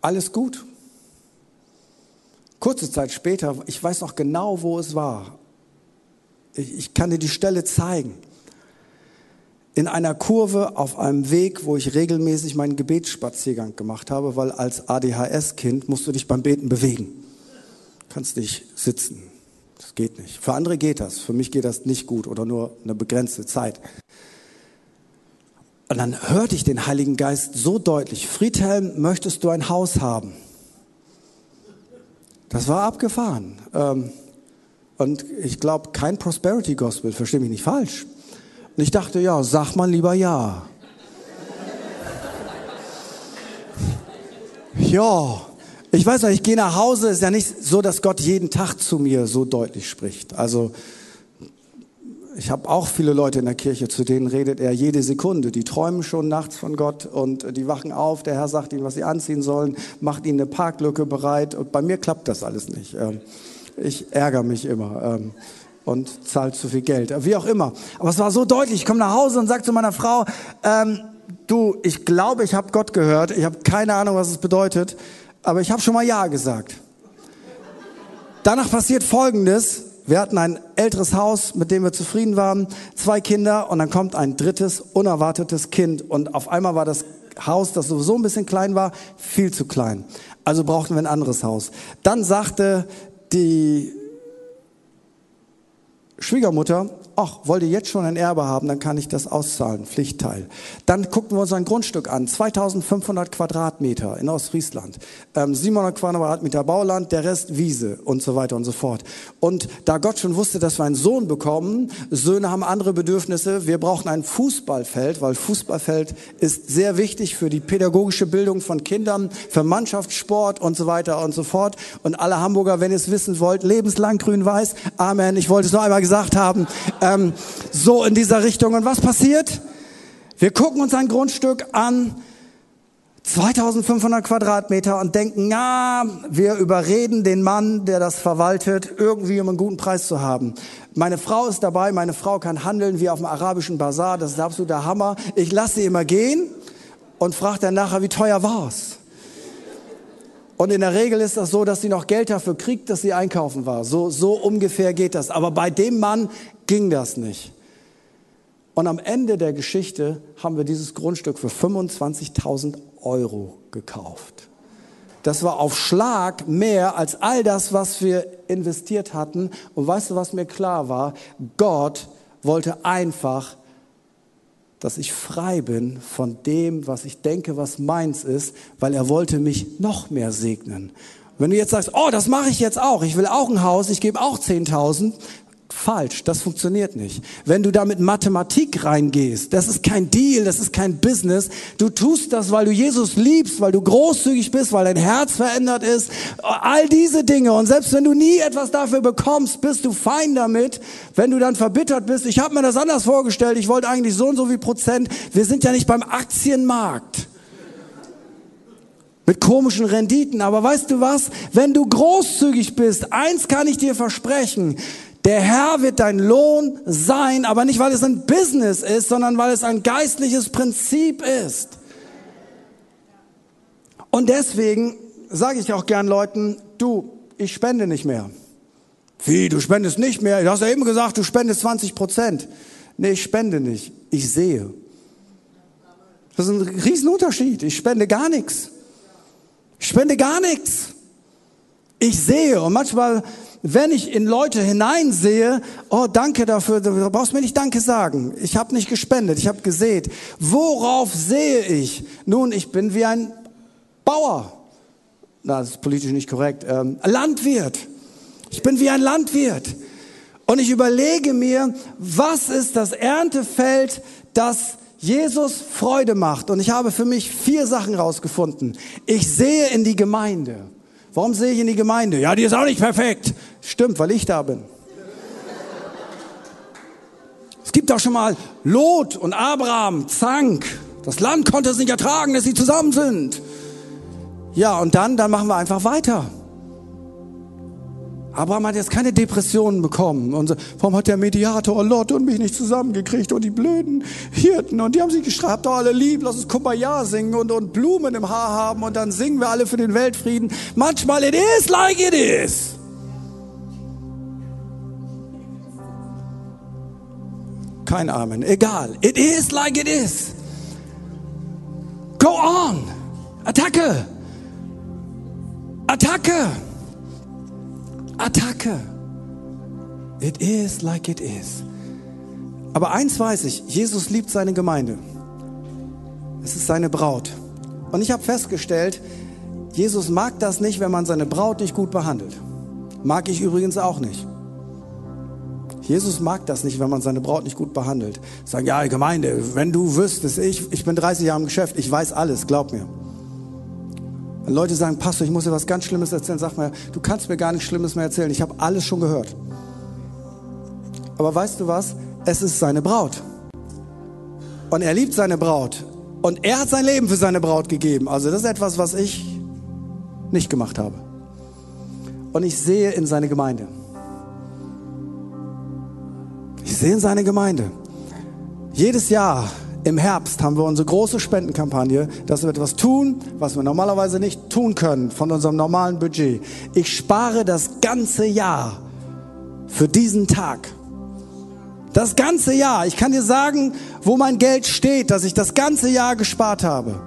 Alles gut. Kurze Zeit später, ich weiß noch genau, wo es war. Ich, ich kann dir die Stelle zeigen. In einer Kurve auf einem Weg, wo ich regelmäßig meinen Gebetsspaziergang gemacht habe, weil als ADHS-Kind musst du dich beim Beten bewegen. Du kannst nicht sitzen. Das geht nicht. Für andere geht das. Für mich geht das nicht gut oder nur eine begrenzte Zeit. Und dann hörte ich den Heiligen Geist so deutlich, Friedhelm, möchtest du ein Haus haben? Das war abgefahren. Ähm, und ich glaube, kein Prosperity Gospel, verstehe mich nicht falsch. Und ich dachte, ja, sag mal lieber ja. [LAUGHS] ja, ich weiß noch, ich gehe nach Hause, ist ja nicht so, dass Gott jeden Tag zu mir so deutlich spricht. Also ich habe auch viele Leute in der Kirche, zu denen redet er jede Sekunde. Die träumen schon nachts von Gott und die wachen auf. Der Herr sagt ihnen, was sie anziehen sollen, macht ihnen eine Parklücke bereit. Und bei mir klappt das alles nicht. Ähm, ich ärgere mich immer. Ähm, und zahlt zu viel Geld. Wie auch immer. Aber es war so deutlich. Ich komme nach Hause und sage zu meiner Frau, ähm, du, ich glaube, ich habe Gott gehört. Ich habe keine Ahnung, was es bedeutet. Aber ich habe schon mal Ja gesagt. Danach passiert Folgendes. Wir hatten ein älteres Haus, mit dem wir zufrieden waren, zwei Kinder und dann kommt ein drittes, unerwartetes Kind und auf einmal war das Haus, das sowieso ein bisschen klein war, viel zu klein. Also brauchten wir ein anderes Haus. Dann sagte die Schwiegermutter, ach, wollt ihr jetzt schon ein Erbe haben, dann kann ich das auszahlen, Pflichtteil. Dann guckten wir uns ein Grundstück an, 2500 Quadratmeter in Ostfriesland, ähm, 700 Quadratmeter Bauland, der Rest Wiese und so weiter und so fort. Und da Gott schon wusste, dass wir einen Sohn bekommen, Söhne haben andere Bedürfnisse, wir brauchen ein Fußballfeld, weil Fußballfeld ist sehr wichtig für die pädagogische Bildung von Kindern, für Mannschaftssport und so weiter und so fort. Und alle Hamburger, wenn ihr es wissen wollt, lebenslang grün-weiß, Amen, ich wollte es nur einmal gesagt haben, ähm, so in dieser Richtung. Und was passiert? Wir gucken uns ein Grundstück an, 2500 Quadratmeter und denken, ja, wir überreden den Mann, der das verwaltet, irgendwie um einen guten Preis zu haben. Meine Frau ist dabei, meine Frau kann handeln wie auf dem arabischen Bazar, das ist absolut der Hammer. Ich lasse sie immer gehen und frage dann nachher, wie teuer war's? Und in der Regel ist das so, dass sie noch Geld dafür kriegt, dass sie einkaufen war. So, so ungefähr geht das. Aber bei dem Mann ging das nicht. Und am Ende der Geschichte haben wir dieses Grundstück für 25.000 Euro gekauft. Das war auf Schlag mehr als all das, was wir investiert hatten. Und weißt du, was mir klar war? Gott wollte einfach dass ich frei bin von dem, was ich denke, was meins ist, weil er wollte mich noch mehr segnen. Wenn du jetzt sagst, oh, das mache ich jetzt auch, ich will auch ein Haus, ich gebe auch 10.000, falsch, das funktioniert nicht. Wenn du da mit Mathematik reingehst, das ist kein Deal, das ist kein Business. Du tust das, weil du Jesus liebst, weil du großzügig bist, weil dein Herz verändert ist. All diese Dinge. Und selbst wenn du nie etwas dafür bekommst, bist du fein damit. Wenn du dann verbittert bist, ich habe mir das anders vorgestellt, ich wollte eigentlich so und so viel Prozent. Wir sind ja nicht beim Aktienmarkt mit komischen Renditen. Aber weißt du was? Wenn du großzügig bist, eins kann ich dir versprechen, der Herr wird dein Lohn sein, aber nicht weil es ein Business ist, sondern weil es ein geistliches Prinzip ist. Und deswegen sage ich auch gern Leuten, du, ich spende nicht mehr. Wie, du spendest nicht mehr? Du hast ja eben gesagt, du spendest 20 Prozent. Nee, ich spende nicht. Ich sehe. Das ist ein Riesenunterschied. Ich spende gar nichts. Ich spende gar nichts. Ich sehe. Und manchmal wenn ich in Leute hineinsehe, oh danke dafür, du brauchst mir nicht Danke sagen. Ich habe nicht gespendet, ich habe gesät. Worauf sehe ich? Nun, ich bin wie ein Bauer. Na, das ist politisch nicht korrekt. Ähm, Landwirt. Ich bin wie ein Landwirt. Und ich überlege mir, was ist das Erntefeld, das Jesus Freude macht. Und ich habe für mich vier Sachen rausgefunden. Ich sehe in die Gemeinde. Warum sehe ich in die Gemeinde? Ja, die ist auch nicht perfekt. Stimmt, weil ich da bin. Es gibt auch schon mal Lot und Abraham, Zank. Das Land konnte es nicht ertragen, dass sie zusammen sind. Ja, und dann, dann machen wir einfach weiter. Abraham hat jetzt keine Depressionen bekommen. Und so, warum hat der Mediator Lot und mich nicht zusammengekriegt und die blöden Hirten und die haben sich gestraft, oh, alle lieb, lass uns Kumbaya singen und, und Blumen im Haar haben und dann singen wir alle für den Weltfrieden. Manchmal it is like it is. Kein Amen. Egal. It is like it is. Go on. Attacke. Attacke. Attacke. It is like it is. Aber eins weiß ich, Jesus liebt seine Gemeinde. Es ist seine Braut. Und ich habe festgestellt, Jesus mag das nicht, wenn man seine Braut nicht gut behandelt. Mag ich übrigens auch nicht. Jesus mag das nicht, wenn man seine Braut nicht gut behandelt. Sagen, ja, Gemeinde, wenn du wüsstest, ich, ich bin 30 Jahre im Geschäft, ich weiß alles, glaub mir. Wenn Leute sagen, Pastor, ich muss dir was ganz Schlimmes erzählen, sag mal, du kannst mir gar nichts Schlimmes mehr erzählen. Ich habe alles schon gehört. Aber weißt du was? Es ist seine Braut. Und er liebt seine Braut. Und er hat sein Leben für seine Braut gegeben. Also das ist etwas, was ich nicht gemacht habe. Und ich sehe in seine Gemeinde. Ich sehe in seine Gemeinde. Jedes Jahr im Herbst haben wir unsere große Spendenkampagne, dass wir etwas tun, was wir normalerweise nicht tun können von unserem normalen Budget. Ich spare das ganze Jahr für diesen Tag. Das ganze Jahr. Ich kann dir sagen, wo mein Geld steht, dass ich das ganze Jahr gespart habe.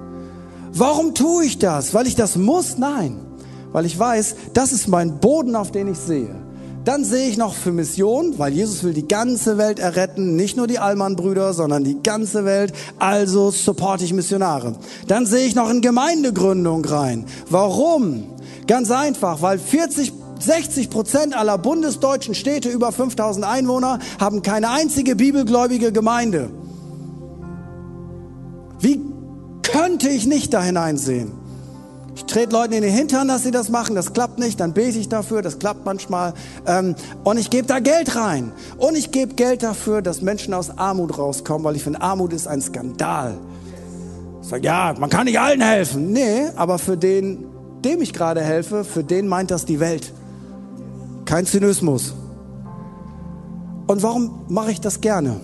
Warum tue ich das? Weil ich das muss? Nein. Weil ich weiß, das ist mein Boden, auf den ich sehe. Dann sehe ich noch für Mission, weil Jesus will die ganze Welt erretten, nicht nur die Allmann-Brüder, sondern die ganze Welt. Also supporte ich Missionare. Dann sehe ich noch in Gemeindegründung rein. Warum? Ganz einfach, weil 40 60 Prozent aller bundesdeutschen Städte über 5000 Einwohner haben keine einzige bibelgläubige Gemeinde. Wie könnte ich nicht da hineinsehen? Ich trete Leuten in den Hintern, dass sie das machen. Das klappt nicht. Dann bete ich dafür. Das klappt manchmal. Ähm, und ich gebe da Geld rein. Und ich gebe Geld dafür, dass Menschen aus Armut rauskommen, weil ich finde, Armut ist ein Skandal. Ich sage, ja, man kann nicht allen helfen. Nee, aber für den, dem ich gerade helfe, für den meint das die Welt. Kein Zynismus. Und warum mache ich das gerne?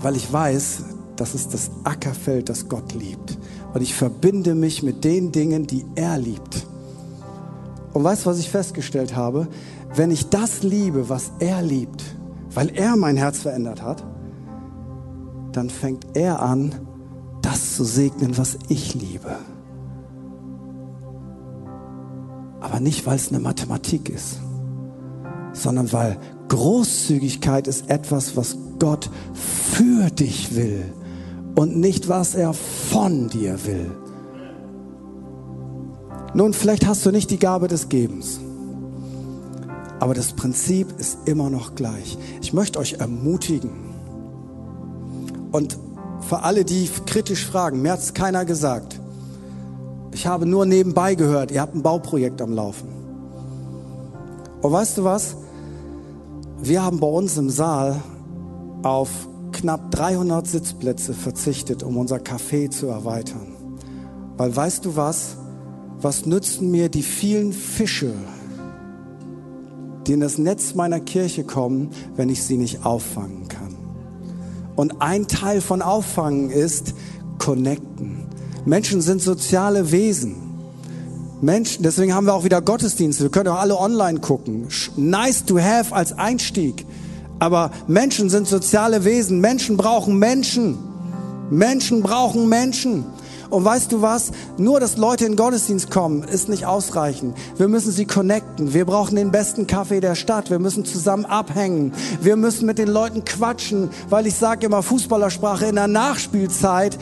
Weil ich weiß, das ist das Ackerfeld, das Gott liebt. Und ich verbinde mich mit den Dingen, die er liebt. Und weißt du, was ich festgestellt habe? Wenn ich das liebe, was er liebt, weil er mein Herz verändert hat, dann fängt er an, das zu segnen, was ich liebe. Aber nicht, weil es eine Mathematik ist, sondern weil Großzügigkeit ist etwas, was Gott für dich will und nicht, was er von dir will. Nun, vielleicht hast du nicht die Gabe des Gebens, aber das Prinzip ist immer noch gleich. Ich möchte euch ermutigen und für alle, die kritisch fragen, mir hat es keiner gesagt. Ich habe nur nebenbei gehört, ihr habt ein Bauprojekt am Laufen. Und weißt du was? Wir haben bei uns im Saal auf knapp 300 Sitzplätze verzichtet, um unser Café zu erweitern. Weil weißt du was? Was nützen mir die vielen Fische, die in das Netz meiner Kirche kommen, wenn ich sie nicht auffangen kann? Und ein Teil von Auffangen ist Connecten. Menschen sind soziale Wesen. Menschen, deswegen haben wir auch wieder Gottesdienste. Wir können auch alle online gucken. Nice to have als Einstieg. Aber Menschen sind soziale Wesen. Menschen brauchen Menschen. Menschen brauchen Menschen. Und weißt du was? Nur, dass Leute in Gottesdienst kommen, ist nicht ausreichend. Wir müssen sie connecten. Wir brauchen den besten Kaffee der Stadt. Wir müssen zusammen abhängen. Wir müssen mit den Leuten quatschen, weil ich sage immer Fußballersprache in der Nachspielzeit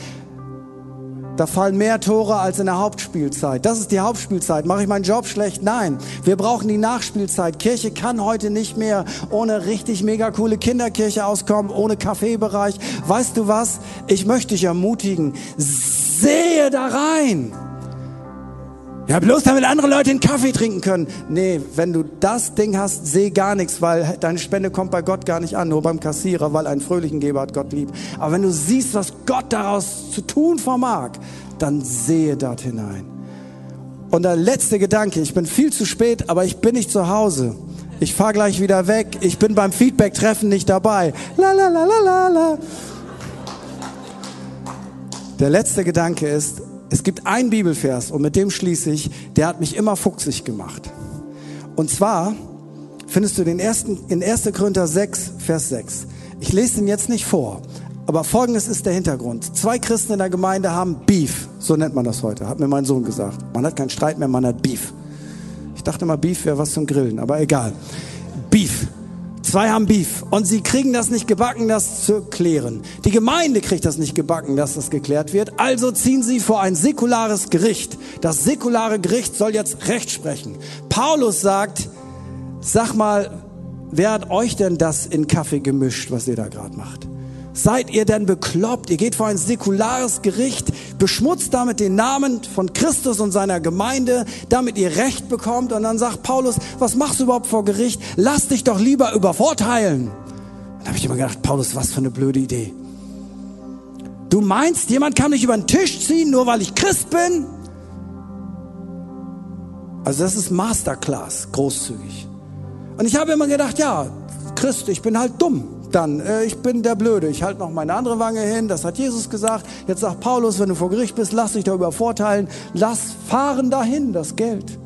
da fallen mehr Tore als in der Hauptspielzeit. Das ist die Hauptspielzeit. Mache ich meinen Job schlecht? Nein. Wir brauchen die Nachspielzeit. Kirche kann heute nicht mehr ohne richtig mega coole Kinderkirche auskommen, ohne Kaffeebereich. Weißt du was? Ich möchte dich ermutigen. Sehe da rein. Ja, bloß damit andere Leute einen Kaffee trinken können. Nee, wenn du das Ding hast, seh gar nichts, weil deine Spende kommt bei Gott gar nicht an, nur beim Kassierer, weil einen fröhlichen Geber hat Gott lieb. Aber wenn du siehst, was Gott daraus zu tun vermag, dann sehe dort hinein. Und der letzte Gedanke, ich bin viel zu spät, aber ich bin nicht zu Hause. Ich fahre gleich wieder weg. Ich bin beim Feedback-Treffen nicht dabei. La la la la la la. Der letzte Gedanke ist, es gibt einen Bibelvers und mit dem schließe ich, der hat mich immer fuchsig gemacht. Und zwar findest du den ersten, in 1. Korinther 6, Vers 6. Ich lese den jetzt nicht vor, aber folgendes ist der Hintergrund. Zwei Christen in der Gemeinde haben Beef, so nennt man das heute, hat mir mein Sohn gesagt. Man hat keinen Streit mehr, man hat Beef. Ich dachte mal, Beef wäre was zum Grillen, aber egal. Zwei haben Beef und sie kriegen das nicht gebacken, das zu klären. Die Gemeinde kriegt das nicht gebacken, dass das geklärt wird. Also ziehen sie vor ein säkulares Gericht. Das säkulare Gericht soll jetzt Recht sprechen. Paulus sagt, sag mal, wer hat euch denn das in Kaffee gemischt, was ihr da gerade macht? Seid ihr denn bekloppt? Ihr geht vor ein säkulares Gericht, beschmutzt damit den Namen von Christus und seiner Gemeinde, damit ihr Recht bekommt. Und dann sagt Paulus, was machst du überhaupt vor Gericht? Lass dich doch lieber übervorteilen. Dann habe ich immer gedacht, Paulus, was für eine blöde Idee. Du meinst, jemand kann mich über den Tisch ziehen, nur weil ich Christ bin? Also das ist Masterclass, großzügig. Und ich habe immer gedacht, ja, Christ, ich bin halt dumm dann, äh, ich bin der Blöde, ich halte noch meine andere Wange hin, das hat Jesus gesagt. Jetzt sagt Paulus, wenn du vor Gericht bist, lass dich darüber vorteilen, lass fahren dahin das Geld.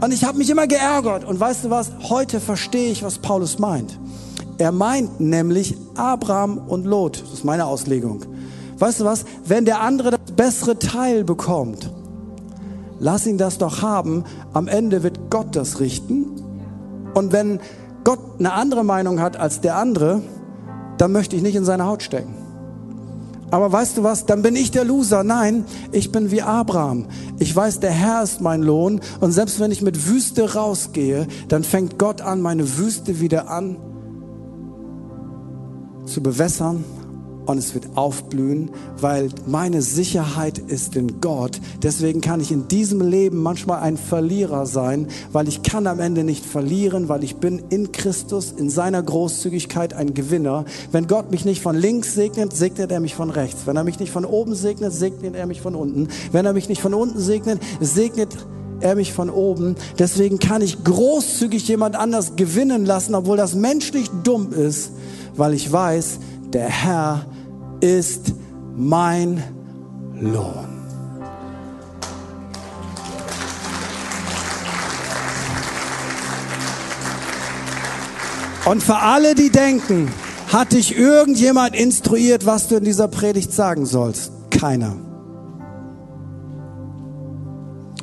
Und ich habe mich immer geärgert. Und weißt du was? Heute verstehe ich, was Paulus meint. Er meint nämlich Abraham und Lot. Das ist meine Auslegung. Weißt du was? Wenn der andere das bessere Teil bekommt, lass ihn das doch haben. Am Ende wird Gott das richten. Und wenn Gott eine andere Meinung hat als der andere, dann möchte ich nicht in seine Haut stecken. Aber weißt du was, dann bin ich der Loser. Nein, ich bin wie Abraham. Ich weiß, der Herr ist mein Lohn. Und selbst wenn ich mit Wüste rausgehe, dann fängt Gott an, meine Wüste wieder an zu bewässern und es wird aufblühen, weil meine Sicherheit ist in Gott. Deswegen kann ich in diesem Leben manchmal ein Verlierer sein, weil ich kann am Ende nicht verlieren, weil ich bin in Christus, in seiner Großzügigkeit ein Gewinner. Wenn Gott mich nicht von links segnet, segnet er mich von rechts. Wenn er mich nicht von oben segnet, segnet er mich von unten. Wenn er mich nicht von unten segnet, segnet er mich von oben. Deswegen kann ich großzügig jemand anders gewinnen lassen, obwohl das menschlich dumm ist, weil ich weiß, der Herr ist mein Lohn. Und für alle, die denken, hat dich irgendjemand instruiert, was du in dieser Predigt sagen sollst? Keiner.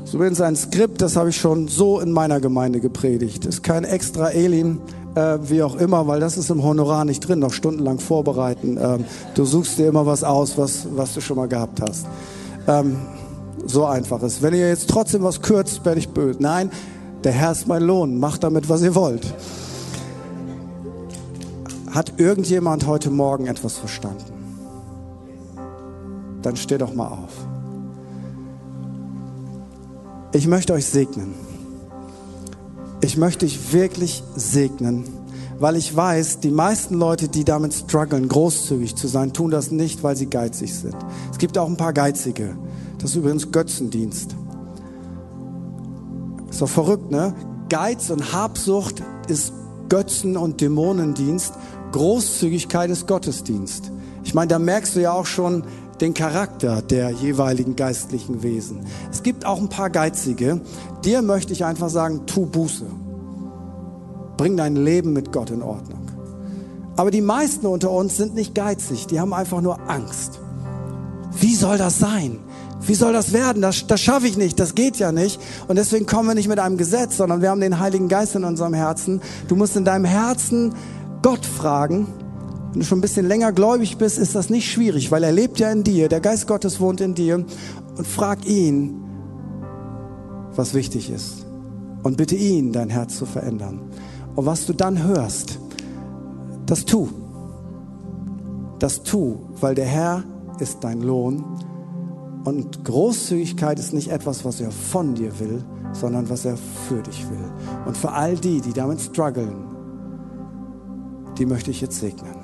So übrigens ein Skript, das habe ich schon so in meiner Gemeinde gepredigt. Das ist kein extra Elim äh, wie auch immer, weil das ist im Honorar nicht drin, noch stundenlang vorbereiten. Ähm, du suchst dir immer was aus, was, was du schon mal gehabt hast. Ähm, so einfach ist. Wenn ihr jetzt trotzdem was kürzt, werde ich böse. Nein, der Herr ist mein Lohn. Macht damit, was ihr wollt. Hat irgendjemand heute Morgen etwas verstanden? Dann steh doch mal auf. Ich möchte euch segnen. Ich möchte dich wirklich segnen, weil ich weiß, die meisten Leute, die damit strugglen, großzügig zu sein, tun das nicht, weil sie geizig sind. Es gibt auch ein paar Geizige. Das ist übrigens Götzendienst. Ist doch verrückt, ne? Geiz und Habsucht ist Götzen- und Dämonendienst. Großzügigkeit ist Gottesdienst. Ich meine, da merkst du ja auch schon, den Charakter der jeweiligen geistlichen Wesen. Es gibt auch ein paar Geizige. Dir möchte ich einfach sagen, tu Buße. Bring dein Leben mit Gott in Ordnung. Aber die meisten unter uns sind nicht geizig, die haben einfach nur Angst. Wie soll das sein? Wie soll das werden? Das, das schaffe ich nicht, das geht ja nicht. Und deswegen kommen wir nicht mit einem Gesetz, sondern wir haben den Heiligen Geist in unserem Herzen. Du musst in deinem Herzen Gott fragen, du schon ein bisschen länger gläubig bist, ist das nicht schwierig, weil er lebt ja in dir, der Geist Gottes wohnt in dir und frag ihn, was wichtig ist und bitte ihn, dein Herz zu verändern. Und was du dann hörst, das tu. Das tu, weil der Herr ist dein Lohn und Großzügigkeit ist nicht etwas, was er von dir will, sondern was er für dich will. Und für all die, die damit strugglen, die möchte ich jetzt segnen.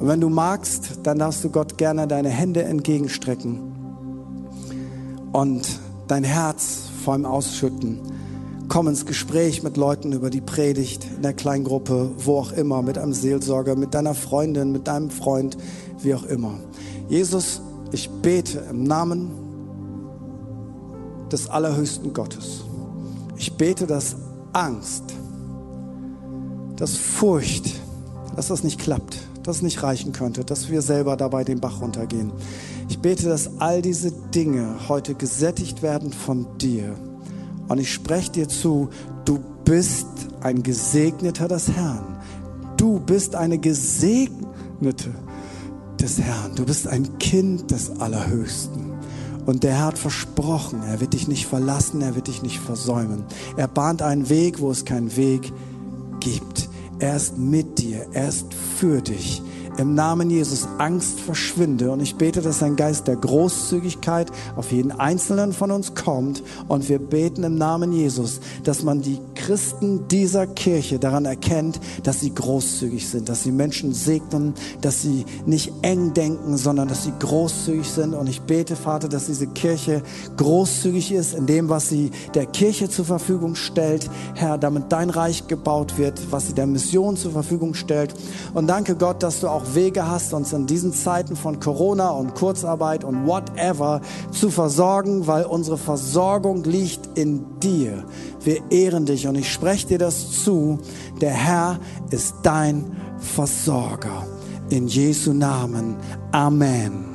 Und wenn du magst, dann darfst du Gott gerne deine Hände entgegenstrecken und dein Herz vor ihm ausschütten. Komm ins Gespräch mit Leuten über die Predigt, in der Kleingruppe, wo auch immer, mit einem Seelsorger, mit deiner Freundin, mit deinem Freund, wie auch immer. Jesus, ich bete im Namen des allerhöchsten Gottes. Ich bete, dass Angst, dass Furcht, dass das nicht klappt, das nicht reichen könnte, dass wir selber dabei den Bach runtergehen. Ich bete, dass all diese Dinge heute gesättigt werden von dir. Und ich spreche dir zu, du bist ein Gesegneter des Herrn. Du bist eine Gesegnete des Herrn. Du bist ein Kind des Allerhöchsten. Und der Herr hat versprochen, er wird dich nicht verlassen, er wird dich nicht versäumen. Er bahnt einen Weg, wo es keinen Weg gibt. Er ist mit dir, er ist für dich. Im Namen Jesus Angst verschwinde. Und ich bete, dass ein Geist der Großzügigkeit auf jeden Einzelnen von uns kommt. Und wir beten im Namen Jesus, dass man die Christen dieser Kirche daran erkennt, dass sie großzügig sind, dass sie Menschen segnen, dass sie nicht eng denken, sondern dass sie großzügig sind. Und ich bete, Vater, dass diese Kirche großzügig ist in dem, was sie der Kirche zur Verfügung stellt, Herr, damit dein Reich gebaut wird, was sie der Mission zur Verfügung stellt. Und danke Gott, dass du auch Wege hast, uns in diesen Zeiten von Corona und Kurzarbeit und whatever zu versorgen, weil unsere Versorgung liegt in dir. Wir ehren dich und ich spreche dir das zu. Der Herr ist dein Versorger. In Jesu Namen. Amen.